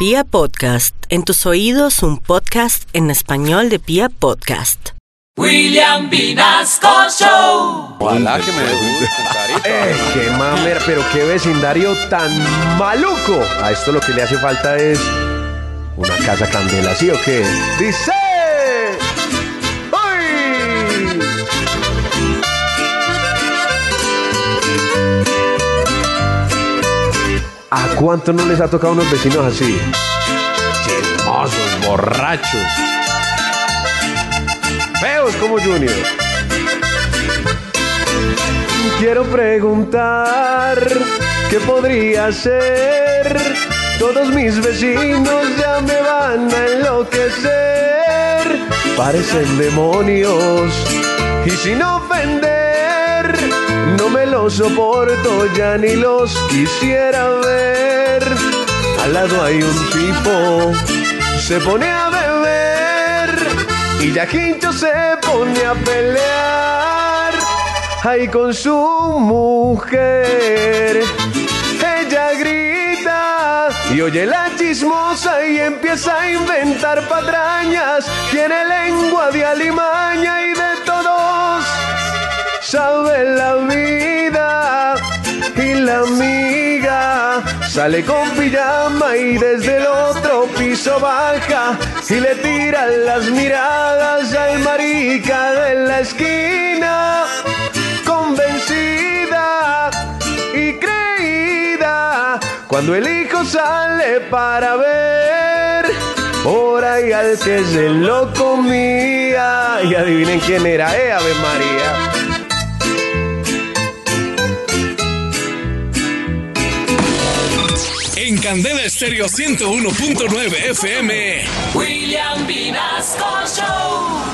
Pia Podcast, en tus oídos un podcast en español de Pia Podcast. William Vinasco Show. Ojalá que me guste. ¡Eh, qué mamera! Pero qué vecindario tan maluco. A esto lo que le hace falta es una casa candela, ¿sí o qué? ¡Dice! ¿A cuánto no les ha tocado unos vecinos así? Chismosos, borrachos. Feos como Junior. Quiero preguntar qué podría ser. Todos mis vecinos ya me van a enloquecer. Parecen demonios. Y sin ofender, no soporto, ya ni los quisiera ver. Al lado hay un tipo, se pone a beber. Y ya Quincho se pone a pelear ahí con su mujer. Ella grita y oye la chismosa y empieza a inventar patrañas. Tiene lengua de alimaña y de Y la amiga. Sale con pijama y desde el otro piso baja y le tira las miradas al marica de la esquina. Convencida y creída cuando el hijo sale para ver por ahí al que se lo comía. Y adivinen quién era, eh, Ave María. En Candela Estéreo 101.9 FM. William Vinasco Show.